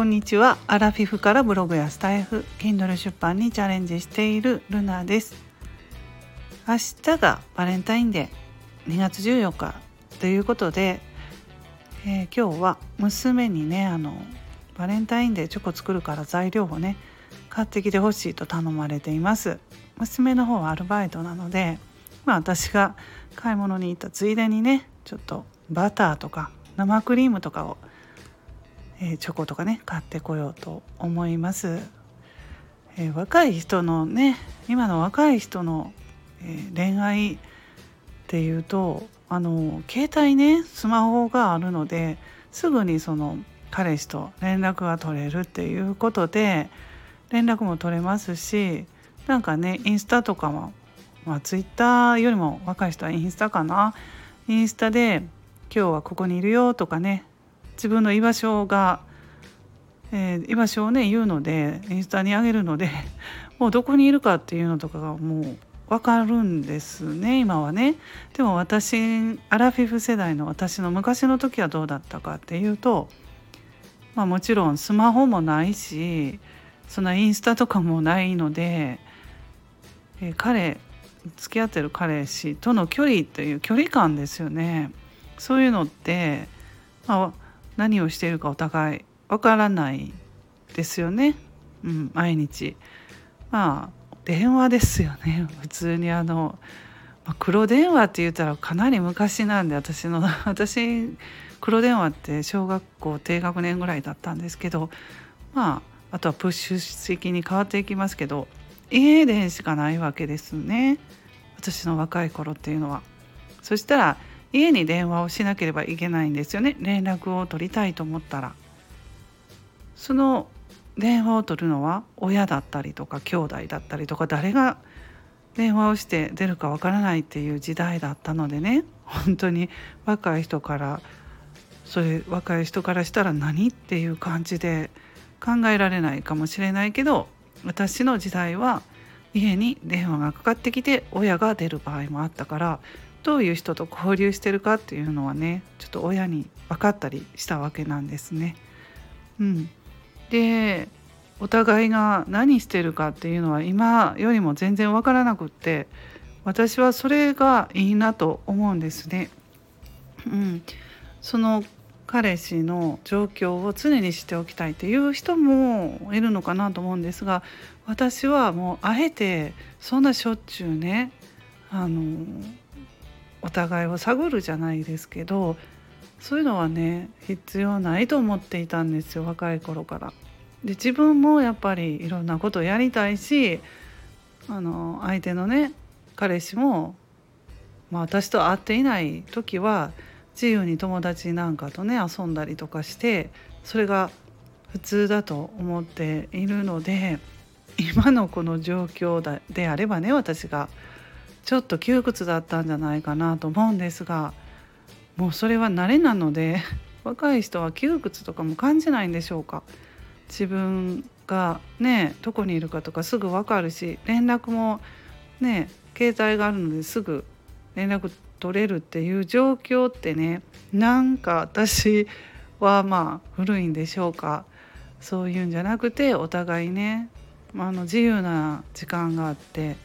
こんにちは。アラフィフからブログやスタイフ Kindle 出版にチャレンジしているルナです。明日がバレンタインデー2月14日ということで、えー、今日は娘にねあのバレンタインデーチョコ作るから材料をね買ってきてほしいと頼まれています。娘の方はアルバイトなのでまあ私が買い物に行ったついでにねちょっとバターとか生クリームとかをえー、チョコとかね買ってこようと思います、えー、若い人のね今の若い人の、え、恋愛っていうとあの携帯ねスマホがあるのですぐにその彼氏と連絡が取れるっていうことで連絡も取れますしなんかねインスタとかも、まあ、ツイッターよりも若い人はインスタかな？インスタで「今日はここにいるよ」とかね自分の居場所が、えー、居場所をね言うのでインスタに上げるので もうどこにいるかっていうのとかがもう分かるんですね今はね。でも私アラフィフ世代の私の昔の時はどうだったかっていうと、まあ、もちろんスマホもないしそんなインスタとかもないので、えー、彼付き合ってる彼氏との距離という距離感ですよね。そういうのって、まあ、何をしているかお互いわからないですよね、うん、毎日。まあ電話ですよね普通にあの、まあ、黒電話って言ったらかなり昔なんで私の 私黒電話って小学校低学年ぐらいだったんですけどまああとはプッシュ式に変わっていきますけど家電しかないわけですね私の若い頃っていうのは。そしたら家に電話をしなければいけないんですよね。連絡を取りたいと思ったら。その電話を取るのは親だったりとか兄弟だったりとか誰が電話をして出るかわからないっていう時代だったのでね。本当に若い人からそれ若い人からしたら何っていう感じで考えられないかもしれないけど私の時代は家に電話がかかってきて親が出る場合もあったからどういう人と交流してるかっていうのはねちょっと親に分かったりしたわけなんですね。うん、でお互いが何してるかっていうのは今よりも全然分からなくって私はそれがいいなと思うんですね。うん、その彼氏の状況を常に知っておきたいっていう人もいるのかなと思うんですが私はもうあえてそんなしょっちゅうねあのお互いを探るじゃないですけどそういうのはね必要ないと思っていたんですよ若い頃から。で自分もやっぱりいろんなことをやりたいしあの相手のね彼氏も、まあ、私と会っていない時は自由に友達なんかとね遊んだりとかしてそれが普通だと思っているので今のこの状況であればね私がちょっと窮屈だったんじゃないかなと思うんですがもうそれは慣れなので 若い人は窮屈とかも感じないんでしょうか。自分がねどこにいるかとかすぐ分かるし連絡もね携帯があるのですぐ連絡取れるっていう状況ってねなんか私はまあ古いんでしょうか。そういうんじゃなくてお互いねあの自由な時間があって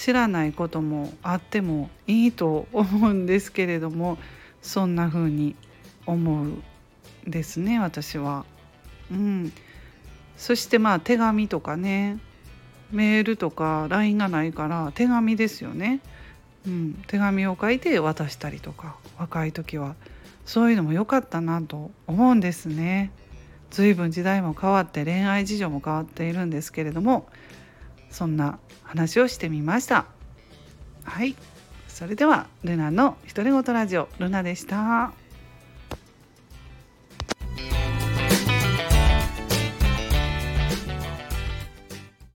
知らないこともあってもいいと思うんですけれどもそんな風に思うですね私は。うん、そしてまあ手紙とかねメールとか LINE がないから手紙ですよね。うん、手紙を書いて渡したりとか若い時はそういうのも良かったなと思うんですね。随分時代も変わって恋愛事情も変わっているんですけれどもそんな話をしてみました。はい。それではルナの独り言ラジオルナでした。